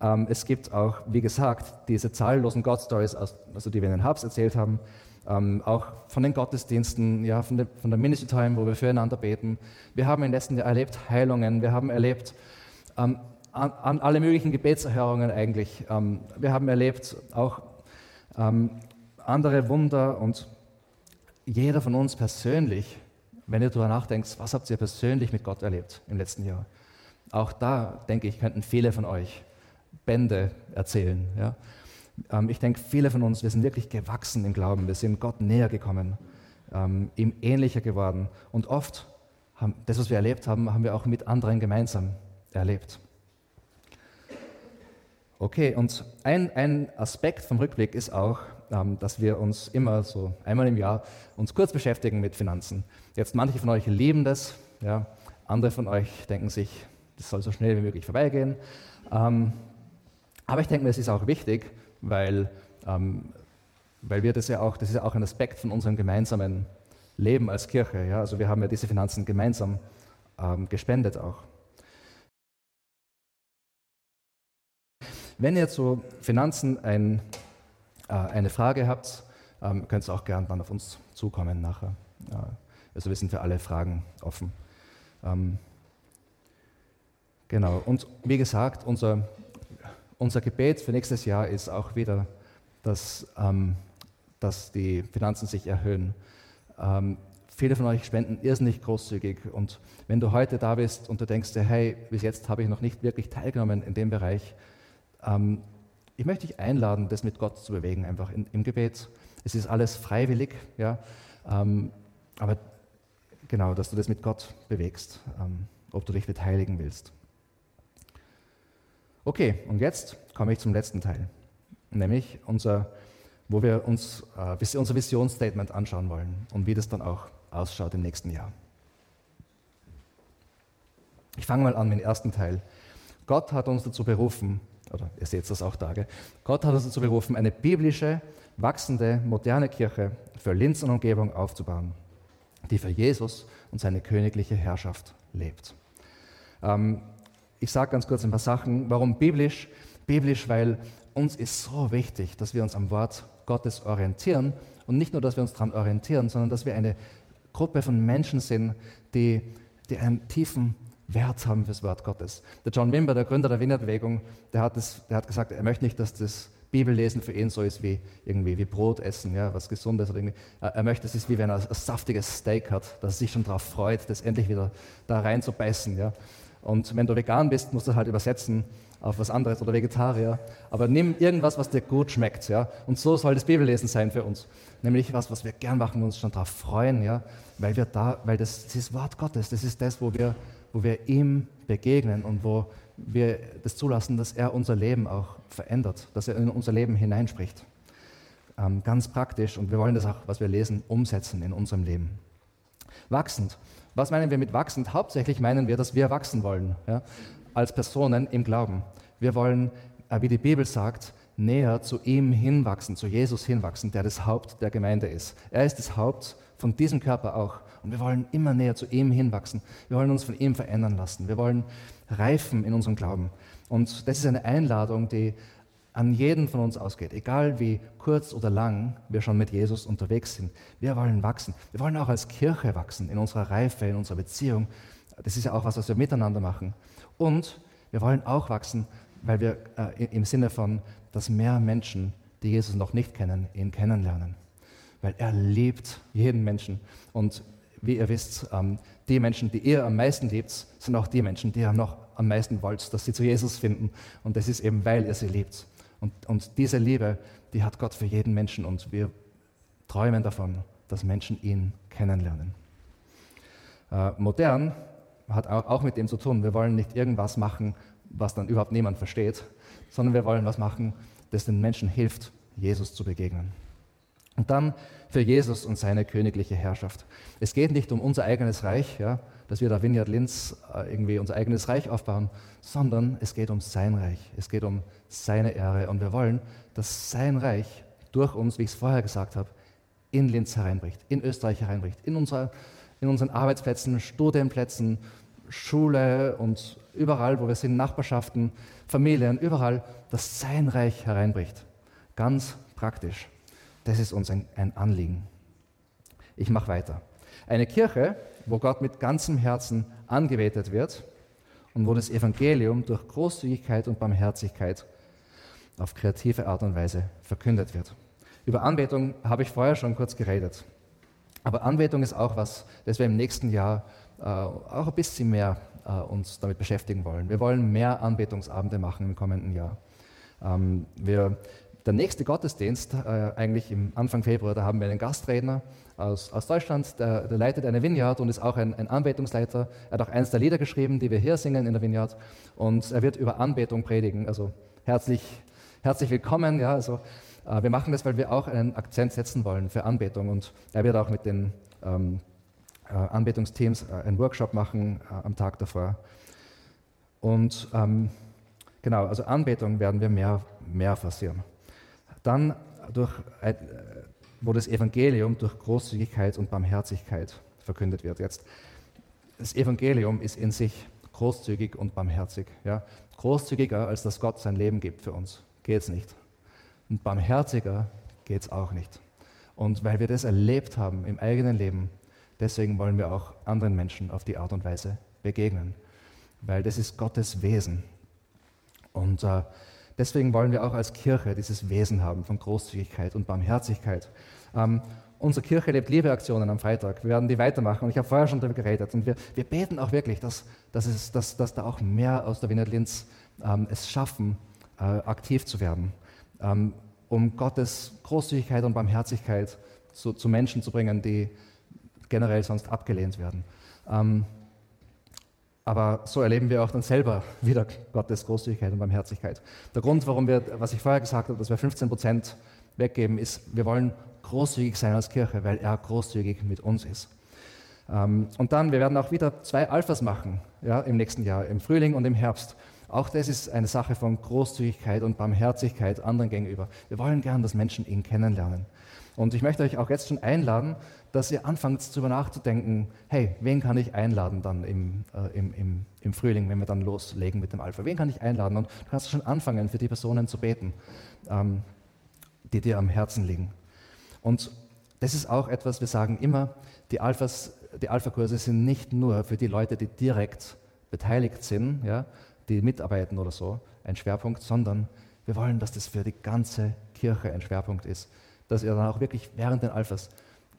Ähm, es gibt auch, wie gesagt, diese zahllosen God-Stories, also die wir in den Hubs erzählt haben, ähm, auch von den Gottesdiensten, ja, von, der, von der Ministry Time, wo wir füreinander beten. Wir haben im letzten Jahr erlebt Heilungen, wir haben erlebt an, an, alle möglichen Gebetserhörungen eigentlich. Wir haben erlebt auch andere Wunder und jeder von uns persönlich, wenn ihr darüber nachdenkt, was habt ihr persönlich mit Gott erlebt im letzten Jahr? Auch da, denke ich, könnten viele von euch Bände erzählen. Ja? Ähm, ich denke, viele von uns, wir sind wirklich gewachsen im Glauben, wir sind Gott näher gekommen, ähm, ihm ähnlicher geworden. Und oft, haben, das, was wir erlebt haben, haben wir auch mit anderen gemeinsam erlebt. Okay, und ein, ein Aspekt vom Rückblick ist auch, dass wir uns immer so einmal im Jahr uns kurz beschäftigen mit Finanzen. Jetzt manche von euch lieben das, ja, andere von euch denken sich, das soll so schnell wie möglich vorbeigehen. Ähm, aber ich denke mir, es ist auch wichtig, weil, ähm, weil wir das ja auch, das ist ja auch ein Aspekt von unserem gemeinsamen Leben als Kirche. Ja? Also wir haben ja diese Finanzen gemeinsam ähm, gespendet auch. Wenn ihr zu Finanzen ein, äh, eine Frage habt, ähm, könnt ihr auch gerne dann auf uns zukommen nachher. Äh, also wir sind für alle Fragen offen. Ähm, genau, und wie gesagt, unser, unser Gebet für nächstes Jahr ist auch wieder, dass, ähm, dass die Finanzen sich erhöhen. Viele von euch spenden irrsinnig großzügig und wenn du heute da bist und du denkst hey, bis jetzt habe ich noch nicht wirklich teilgenommen in dem Bereich, ich möchte dich einladen, das mit Gott zu bewegen, einfach in, im Gebet. Es ist alles freiwillig, ja, ähm, aber genau, dass du das mit Gott bewegst, ähm, ob du dich beteiligen willst. Okay, und jetzt komme ich zum letzten Teil, nämlich unser, wo wir uns äh, unser Visionsstatement anschauen wollen und wie das dann auch ausschaut im nächsten Jahr. Ich fange mal an mit dem ersten Teil. Gott hat uns dazu berufen, oder ihr seht das auch da, gell? Gott hat uns dazu berufen, eine biblische, wachsende, moderne Kirche für Linz und Umgebung aufzubauen, die für Jesus und seine königliche Herrschaft lebt. Ähm, ich sage ganz kurz ein paar Sachen. Warum biblisch? Biblisch, weil uns ist so wichtig, dass wir uns am Wort Gottes orientieren und nicht nur, dass wir uns daran orientieren, sondern dass wir eine Gruppe von Menschen sind, die, die einen tiefen Wert haben fürs Wort Gottes. Der John Wimber, der Gründer der Wiener-Bewegung, der hat, der hat gesagt, er möchte nicht, dass das Bibellesen für ihn so ist wie irgendwie wie Brot essen, ja, was Gesundes oder irgendwie. Er möchte, es ist wie wenn er ein saftiges Steak hat, dass er sich schon darauf freut, das endlich wieder da rein zu beißen. Ja. Und wenn du vegan bist, musst du halt übersetzen auf was anderes oder Vegetarier. Aber nimm irgendwas, was dir gut schmeckt. Ja. Und so soll das Bibellesen sein für uns. Nämlich was, was wir gern machen und uns schon darauf freuen, ja, weil wir da, weil das, das ist Wort Gottes, das ist das, wo wir wo wir ihm begegnen und wo wir das zulassen, dass er unser Leben auch verändert, dass er in unser Leben hineinspricht. Ähm, ganz praktisch und wir wollen das auch, was wir lesen, umsetzen in unserem Leben. Wachsend. Was meinen wir mit wachsend? Hauptsächlich meinen wir, dass wir wachsen wollen, ja, als Personen im Glauben. Wir wollen, äh, wie die Bibel sagt, näher zu ihm hinwachsen, zu Jesus hinwachsen, der das Haupt der Gemeinde ist. Er ist das Haupt von diesem Körper auch. Und wir wollen immer näher zu ihm hinwachsen. Wir wollen uns von ihm verändern lassen. Wir wollen reifen in unserem Glauben. Und das ist eine Einladung, die an jeden von uns ausgeht, egal wie kurz oder lang wir schon mit Jesus unterwegs sind. Wir wollen wachsen. Wir wollen auch als Kirche wachsen, in unserer Reife, in unserer Beziehung. Das ist ja auch was, was wir miteinander machen. Und wir wollen auch wachsen, weil wir äh, im Sinne von, dass mehr Menschen, die Jesus noch nicht kennen, ihn kennenlernen. Weil er liebt jeden Menschen. Und wie ihr wisst, ähm, die Menschen, die ihr am meisten liebt, sind auch die Menschen, die ihr noch am meisten wollt, dass sie zu Jesus finden. Und das ist eben, weil ihr sie liebt. Und, und diese Liebe, die hat Gott für jeden Menschen und wir träumen davon, dass Menschen ihn kennenlernen. Äh, modern hat auch, auch mit dem zu tun. Wir wollen nicht irgendwas machen, was dann überhaupt niemand versteht, sondern wir wollen was machen, das den Menschen hilft, Jesus zu begegnen. Und dann für Jesus und seine königliche Herrschaft. Es geht nicht um unser eigenes Reich, ja, dass wir da Vineyard Linz äh, irgendwie unser eigenes Reich aufbauen, sondern es geht um sein Reich. Es geht um seine Ehre. Und wir wollen, dass sein Reich durch uns, wie ich es vorher gesagt habe, in Linz hereinbricht, in Österreich hereinbricht, in, unserer, in unseren Arbeitsplätzen, Studienplätzen, Schule und überall, wo wir sind, Nachbarschaften, Familien, überall, dass sein Reich hereinbricht. Ganz praktisch. Das ist uns ein, ein Anliegen. Ich mache weiter. Eine Kirche, wo Gott mit ganzem Herzen angebetet wird und wo das Evangelium durch Großzügigkeit und Barmherzigkeit auf kreative Art und Weise verkündet wird. Über Anbetung habe ich vorher schon kurz geredet. Aber Anbetung ist auch was, das wir im nächsten Jahr äh, auch ein bisschen mehr äh, uns damit beschäftigen wollen. Wir wollen mehr Anbetungsabende machen im kommenden Jahr. Ähm, wir der nächste Gottesdienst, äh, eigentlich im Anfang Februar, da haben wir einen Gastredner aus, aus Deutschland, der, der, leitet eine Vineyard und ist auch ein, ein, Anbetungsleiter. Er hat auch eins der Lieder geschrieben, die wir hier singen in der Vineyard. Und er wird über Anbetung predigen. Also herzlich, herzlich willkommen. Ja, also, äh, wir machen das, weil wir auch einen Akzent setzen wollen für Anbetung. Und er wird auch mit den ähm, äh, Anbetungsteams äh, einen Workshop machen äh, am Tag davor. Und ähm, genau, also Anbetung werden wir mehr, mehr forcieren. Dann, durch, wo das Evangelium durch Großzügigkeit und Barmherzigkeit verkündet wird. Jetzt, das Evangelium ist in sich großzügig und barmherzig. Ja? Großzügiger, als dass Gott sein Leben gibt für uns, geht es nicht. Und barmherziger geht es auch nicht. Und weil wir das erlebt haben im eigenen Leben, deswegen wollen wir auch anderen Menschen auf die Art und Weise begegnen. Weil das ist Gottes Wesen. Und äh, Deswegen wollen wir auch als Kirche dieses Wesen haben von Großzügigkeit und Barmherzigkeit. Ähm, unsere Kirche lebt Liebeaktionen am Freitag. Wir werden die weitermachen. Und ich habe vorher schon darüber geredet. Und wir, wir beten auch wirklich, dass, dass, es, dass, dass da auch mehr aus der Wiener Linz ähm, es schaffen, äh, aktiv zu werden, ähm, um Gottes Großzügigkeit und Barmherzigkeit zu, zu, Menschen zu bringen, die generell sonst abgelehnt werden. Ähm, aber so erleben wir auch dann selber wieder Gottes Großzügigkeit und Barmherzigkeit. Der Grund, warum wir, was ich vorher gesagt habe, dass wir 15 Prozent weggeben, ist, wir wollen großzügig sein als Kirche, weil er großzügig mit uns ist. Ähm, und dann, wir werden auch wieder zwei Alphas machen ja, im nächsten Jahr, im Frühling und im Herbst. Auch das ist eine Sache von Großzügigkeit und Barmherzigkeit anderen gegenüber. Wir wollen gern, dass Menschen ihn kennenlernen. Und ich möchte euch auch jetzt schon einladen, dass ihr anfangt darüber nachzudenken, hey, wen kann ich einladen dann im, äh, im, im, im, Frühling, wenn wir dann loslegen mit dem Alpha? Wen kann ich einladen? Und du kannst schon anfangen, für die Personen zu beten, ähm, die dir am Herzen liegen. Und das ist auch etwas, wir sagen immer, die Alphas, die Alpha-Kurse sind nicht nur für die Leute, die direkt beteiligt sind, ja, die mitarbeiten oder so, ein Schwerpunkt, sondern wir wollen, dass das für die ganze Kirche ein Schwerpunkt ist. Dass ihr dann auch wirklich während den Alphas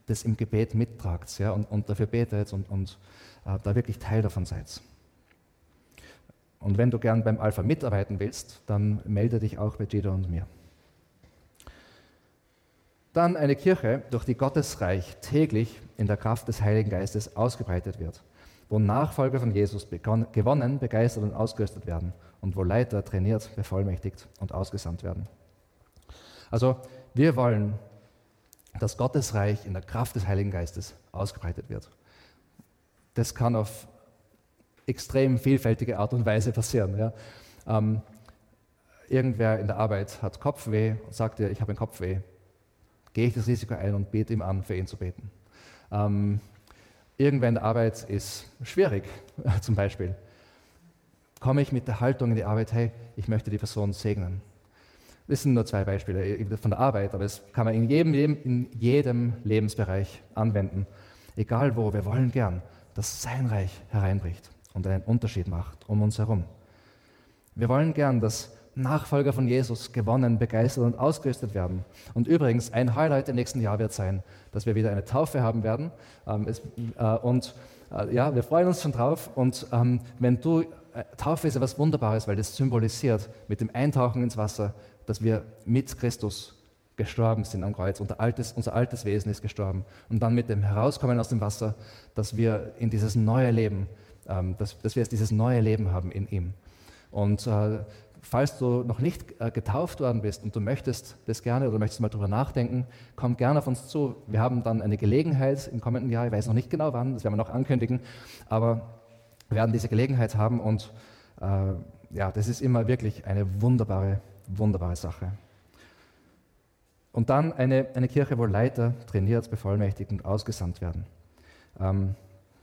das im Gebet mittragt ja, und, und dafür betet und, und äh, da wirklich Teil davon seid. Und wenn du gern beim Alpha mitarbeiten willst, dann melde dich auch bei Gida und mir. Dann eine Kirche, durch die Gottes Reich täglich in der Kraft des Heiligen Geistes ausgebreitet wird, wo Nachfolger von Jesus gewonnen, begeistert und ausgerüstet werden und wo Leiter trainiert, bevollmächtigt und ausgesandt werden. Also wir wollen dass Gottes Reich in der Kraft des Heiligen Geistes ausgebreitet wird. Das kann auf extrem vielfältige Art und Weise passieren. Ja. Ähm, irgendwer in der Arbeit hat Kopfweh und sagt dir, ich habe einen Kopfweh. Gehe ich das Risiko ein und bete ihm an, für ihn zu beten. Ähm, irgendwer in der Arbeit ist schwierig, zum Beispiel. Komme ich mit der Haltung in die Arbeit, hey, ich möchte die Person segnen. Das sind nur zwei Beispiele von der Arbeit, aber das kann man in jedem, in jedem Lebensbereich anwenden. Egal wo, wir wollen gern, dass sein Reich hereinbricht und einen Unterschied macht um uns herum. Wir wollen gern, dass Nachfolger von Jesus gewonnen, begeistert und ausgerüstet werden. Und übrigens, ein Highlight im nächsten Jahr wird sein, dass wir wieder eine Taufe haben werden. Ähm, äh, und äh, ja, wir freuen uns schon drauf. Und ähm, wenn du, äh, Taufe ist etwas Wunderbares, weil das symbolisiert mit dem Eintauchen ins Wasser, dass wir mit Christus gestorben sind am Kreuz. Unser altes, unser altes Wesen ist gestorben. Und dann mit dem Herauskommen aus dem Wasser, dass wir in dieses neue Leben, ähm, dass, dass wir jetzt dieses neue Leben haben in ihm. Und äh, falls du noch nicht äh, getauft worden bist und du möchtest das gerne oder möchtest mal darüber nachdenken, komm gerne auf uns zu. Wir haben dann eine Gelegenheit im kommenden Jahr, ich weiß noch nicht genau wann, das werden wir noch ankündigen, aber wir werden diese Gelegenheit haben und äh, ja, das ist immer wirklich eine wunderbare, wunderbare Sache. Und dann eine, eine Kirche, wo Leiter trainiert, bevollmächtigt und ausgesandt werden. Ähm,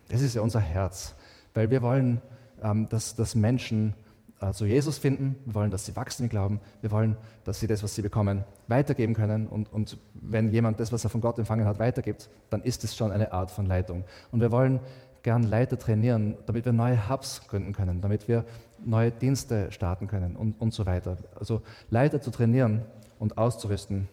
das ist ja unser Herz, weil wir wollen, ähm, dass, dass Menschen äh, zu Jesus finden. Wir wollen, dass sie wachsen im Glauben. Wir wollen, dass sie das, was sie bekommen, weitergeben können. Und, und wenn jemand das, was er von Gott empfangen hat, weitergibt, dann ist es schon eine Art von Leitung. Und wir wollen gern Leiter trainieren, damit wir neue Hubs gründen können, damit wir neue Dienste starten können und, und so weiter. Also Leiter zu trainieren und auszurüsten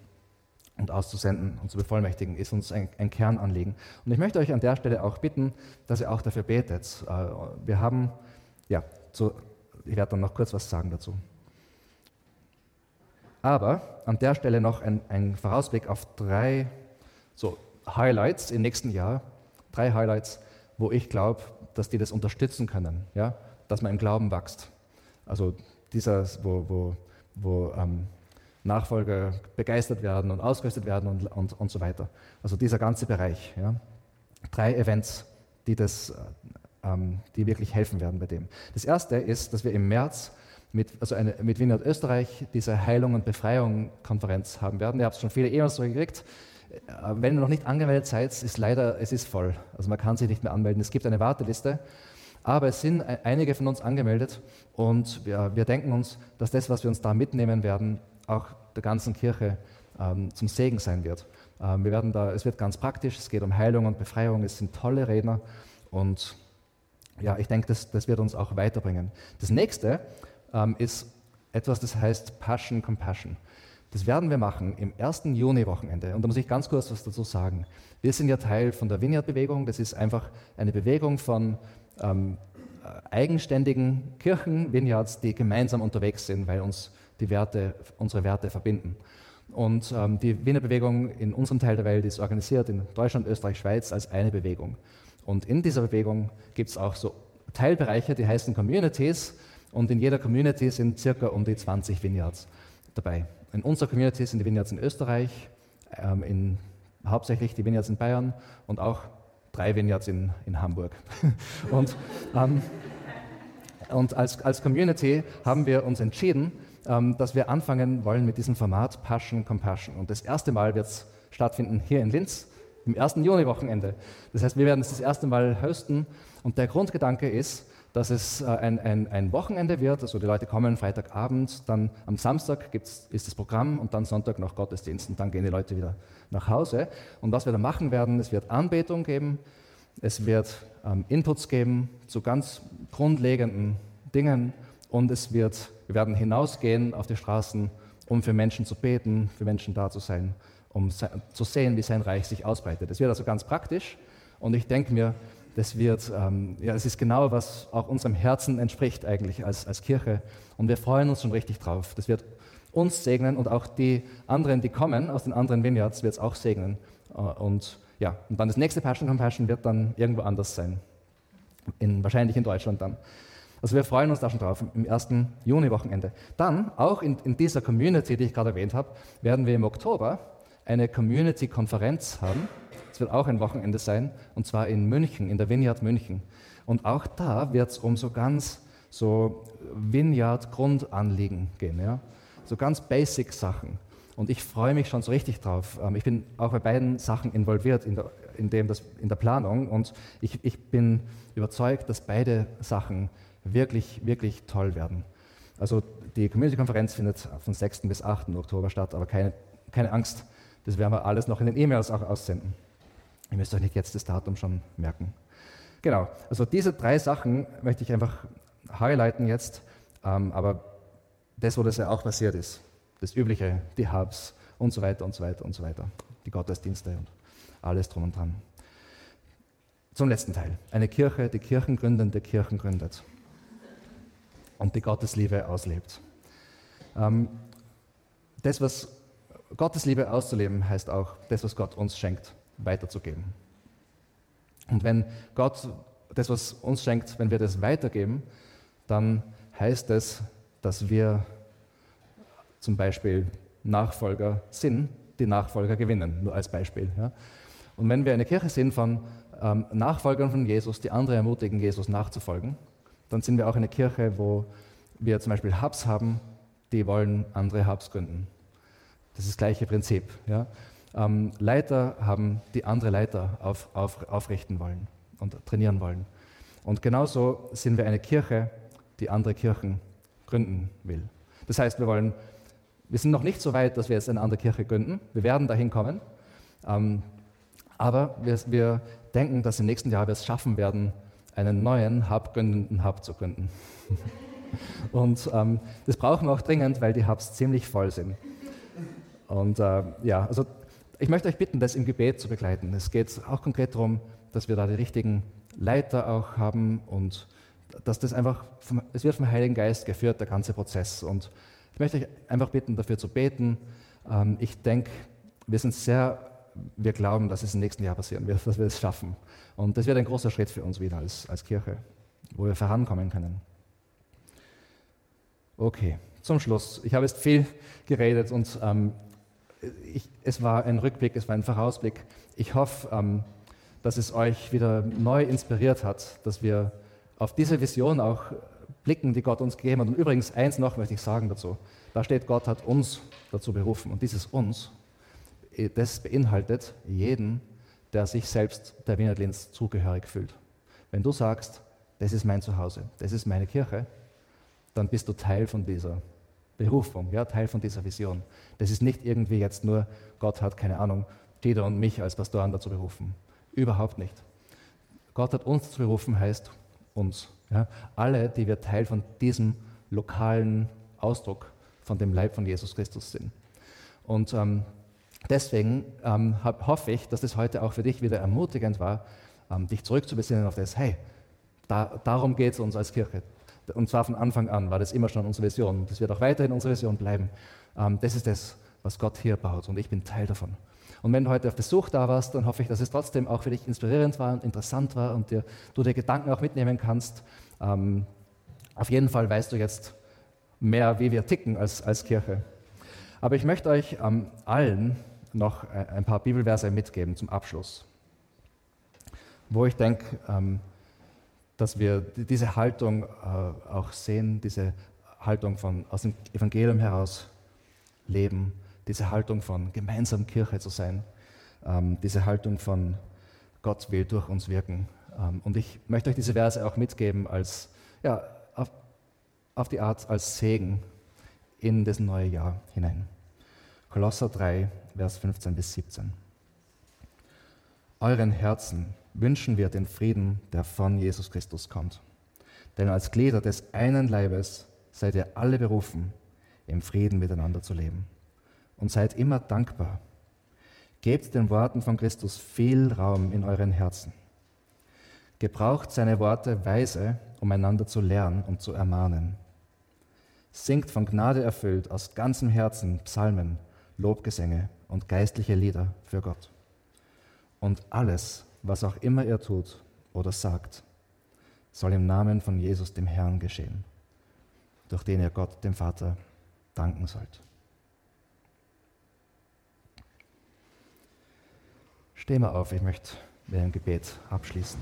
und auszusenden und zu bevollmächtigen, ist uns ein, ein, Kernanliegen. Und ich möchte euch an der Stelle auch bitten, dass ihr auch dafür betet. Äh, wir haben ja, zu ich werde dann noch kurz was sagen dazu. Aber an der Stelle noch ein, ein Vorausblick auf drei so Highlights im nächsten Jahr. Drei Highlights, wo ich glaube, dass die das unterstützen können, ja? Dass man im Glauben wächst. Also dieser, wo, wo, wo ähm, Nachfolger begeistert werden und ausgerüstet werden und, und, und so weiter. Also dieser ganze Bereich. Ja? Drei Events, die das ähm, die wirklich helfen werden bei dem. Das erste ist, dass wir im März mit, also eine, mit Wien und Österreich diese Heilung und Befreiung Konferenz haben werden. Ihr habt schon viele E-Mails gekriegt. Äh, wenn ihr noch nicht angemeldet seid, ist leider, es ist voll. Also man kann sich nicht mehr anmelden. Es gibt eine Warteliste. Aber es sind e-, einige von uns angemeldet und wir, wir denken uns, dass das, was wir uns da mitnehmen werden, auch der ganzen Kirche ähm, zum Segen sein wird. Ähm, wir werden da, es wird ganz praktisch, es geht um Heilung und Befreiung, es sind tolle Redner und ja, ich denke, das, das wird uns auch weiterbringen. Das nächste ähm, ist etwas, das heißt Passion Compassion. Das werden wir machen im ersten Juni-Wochenende. Und da muss ich ganz kurz was dazu sagen. Wir sind ja Teil von der Vineyard-Bewegung. Das ist einfach eine Bewegung von ähm, eigenständigen Kirchen, Vineyards, die gemeinsam unterwegs sind, weil uns die Werte, unsere Werte verbinden. Und ähm, die Wiener Bewegung in unserem Teil der Welt ist organisiert in Deutschland, Österreich, Schweiz als eine Bewegung. Und in dieser Bewegung gibt es auch so Teilbereiche, die heißen Communities. Und in jeder Community sind circa um die 20 Vineyards dabei. In unserer Community sind die Vineyards in Österreich, ähm, in, hauptsächlich die Vineyards in Bayern und auch drei Vineyards in, in Hamburg. und, ähm, und als, als Community haben wir uns entschieden, ähm, dass wir anfangen wollen mit diesem Format Passion Compassion. Und das erste Mal wird es stattfinden hier in Linz im ersten Juni-Wochenende. Das heißt, wir werden es das erste Mal hosten und der Grundgedanke ist, dass es äh, ein, ein, ein, Wochenende wird, also die Leute kommen Freitagabend, dann am Samstag gibt's, ist das Programm und dann Sonntag noch Gottesdienst und dann gehen die Leute wieder nach Hause. Und was wir dann machen werden, es wird Anbetung geben, es wird ähm, Inputs geben zu ganz grundlegenden Dingen und es wird, wir werden hinausgehen auf die Straßen, um für Menschen zu beten, für Menschen da zu sein um zu sehen, wie sein Reich sich ausbreitet. Das wird also ganz praktisch und ich denke mir, das wird, ähm, ja, das ist genau, was auch unserem Herzen entspricht eigentlich als, als Kirche und wir freuen uns schon richtig drauf. Das wird uns segnen und auch die anderen, die kommen aus den anderen Vineyards, wird es auch segnen. Äh, und ja, und dann das nächste Passion Compassion wird dann irgendwo anders sein. In, wahrscheinlich in Deutschland dann. Also wir freuen uns da schon drauf im ersten Juni-Wochenende. Dann, auch in, in dieser Community, die ich gerade erwähnt habe, werden wir im Oktober eine Community-Konferenz haben. Es wird auch ein Wochenende sein, und zwar in München, in der Vineyard München. Und auch da wird es um so ganz so Vineyard-Grundanliegen gehen, ja? so ganz basic Sachen. Und ich freue mich schon so richtig drauf. Ähm, ich bin auch bei beiden Sachen involviert in der, in dem, das, in der Planung und ich, ich bin überzeugt, dass beide Sachen wirklich, wirklich toll werden. Also die Community-Konferenz findet von 6. bis 8. Oktober statt, aber keine, keine Angst, das werden wir alles noch in den E-Mails auch aussenden. Ihr müsst euch nicht jetzt das Datum schon merken. Genau, also diese drei Sachen möchte ich einfach highlighten jetzt, ähm, aber das, wo das ja auch passiert ist, das Übliche, die Hubs und so weiter und so weiter und so weiter, die Gottesdienste und alles drum und dran. Zum letzten Teil. Eine Kirche, die Kirchengründende Kirchen gründet und die Gottesliebe auslebt. Ähm, das, was Gottesliebe auszuleben, heißt auch, das, was Gott uns schenkt, weiterzugeben. Und wenn Gott das, was uns schenkt, wenn wir das weitergeben, dann heißt es, dass wir zum Beispiel Nachfolger sind, die Nachfolger gewinnen, nur als Beispiel. Ja. Und wenn wir eine Kirche sind von ähm, Nachfolgern von Jesus, die andere ermutigen, Jesus nachzufolgen, dann sind wir auch eine Kirche, wo wir zum Beispiel Hubs haben, die wollen andere Hubs gründen. Das ist das gleiche Prinzip. Ja. Ähm, Leiter haben, die andere Leiter auf, auf, aufrichten wollen und trainieren wollen. Und genauso sind wir eine Kirche, die andere Kirchen gründen will. Das heißt, wir wollen, wir sind noch nicht so weit, dass wir jetzt eine andere Kirche gründen. Wir werden dahin kommen. Ähm, aber wir, wir, denken, dass im nächsten Jahr wir es schaffen werden, einen neuen Hub gründenden Hub zu gründen. Und ähm, das brauchen wir auch dringend, weil die Hubs ziemlich voll sind. Und äh, ja, also ich möchte euch bitten, das im Gebet zu begleiten. Es geht auch konkret darum, dass wir da die richtigen Leiter auch haben und dass das einfach, vom, es wird vom Heiligen Geist geführt, der ganze Prozess. Und ich möchte euch einfach bitten, dafür zu beten. Ähm, ich denke, wir sind sehr, wir glauben, dass es im nächsten Jahr passieren wird, dass wir es schaffen. Und das wird ein großer Schritt für uns wieder als, als Kirche, wo wir vorankommen können. Okay, zum Schluss. Ich habe jetzt viel geredet und ähm, ich, es war ein Rückblick, es war ein Vorausblick. Ich hoffe, ähm, dass es euch wieder neu inspiriert hat, dass wir auf diese Vision auch blicken, die Gott uns gegeben hat. Und übrigens, eins noch möchte ich sagen dazu. Da steht, Gott hat uns dazu berufen. Und dieses uns, äh, das beinhaltet jeden, der sich selbst der Wiener Linz zugehörig fühlt. Wenn du sagst, das ist mein Zuhause, das ist meine Kirche, dann bist du Teil von dieser Berufung, ja, Teil von dieser Vision. Das ist nicht irgendwie jetzt nur, Gott hat, keine Ahnung, Dieter und mich als Pastoren dazu berufen. Überhaupt nicht. Gott hat uns zu berufen, heißt uns. Ja. Alle, die wir Teil von diesem lokalen Ausdruck von dem Leib von Jesus Christus sind. Und ähm, deswegen ähm, hab, hoffe ich, dass das heute auch für dich wieder ermutigend war, ähm, dich zurückzubesinnen auf das, hey, da, darum geht es uns als Kirche. Und zwar von Anfang an war das immer schon unsere Vision. Das wird auch weiterhin unsere Vision bleiben. Ähm, das ist das, was Gott hier baut und ich bin Teil davon. Und wenn du heute auf Besuch da warst, dann hoffe ich, dass es trotzdem auch für dich inspirierend war und interessant war und dir, du dir Gedanken auch mitnehmen kannst. Ähm, auf jeden Fall weißt du jetzt mehr, wie wir ticken als, als Kirche. Aber ich möchte euch ähm, allen noch ein paar Bibelverse mitgeben zum Abschluss, wo ich denke, dass wir diese Haltung äh, auch sehen, diese Haltung von aus dem Evangelium heraus leben, diese Haltung von gemeinsam Kirche zu sein, ähm, diese Haltung von Gott will durch uns wirken. Ähm, und ich möchte euch diese Verse auch mitgeben als, ja, auf, auf die Art als Segen in das neue Jahr hinein. Kolosser 3, Vers 15 bis 17. Euren Herzen wünschen wir den Frieden, der von Jesus Christus kommt. Denn als Glieder des einen Leibes seid ihr alle berufen, im Frieden miteinander zu leben. Und seid immer dankbar. Gebt den Worten von Christus viel Raum in euren Herzen. Gebraucht seine Worte weise, um einander zu lernen und zu ermahnen. Singt von Gnade erfüllt aus ganzem Herzen Psalmen, Lobgesänge und geistliche Lieder für Gott. Und alles, was auch immer ihr tut oder sagt, soll im Namen von Jesus dem Herrn geschehen, durch den ihr Gott, dem Vater, danken sollt. Stehen wir auf, ich möchte mit einem Gebet abschließen.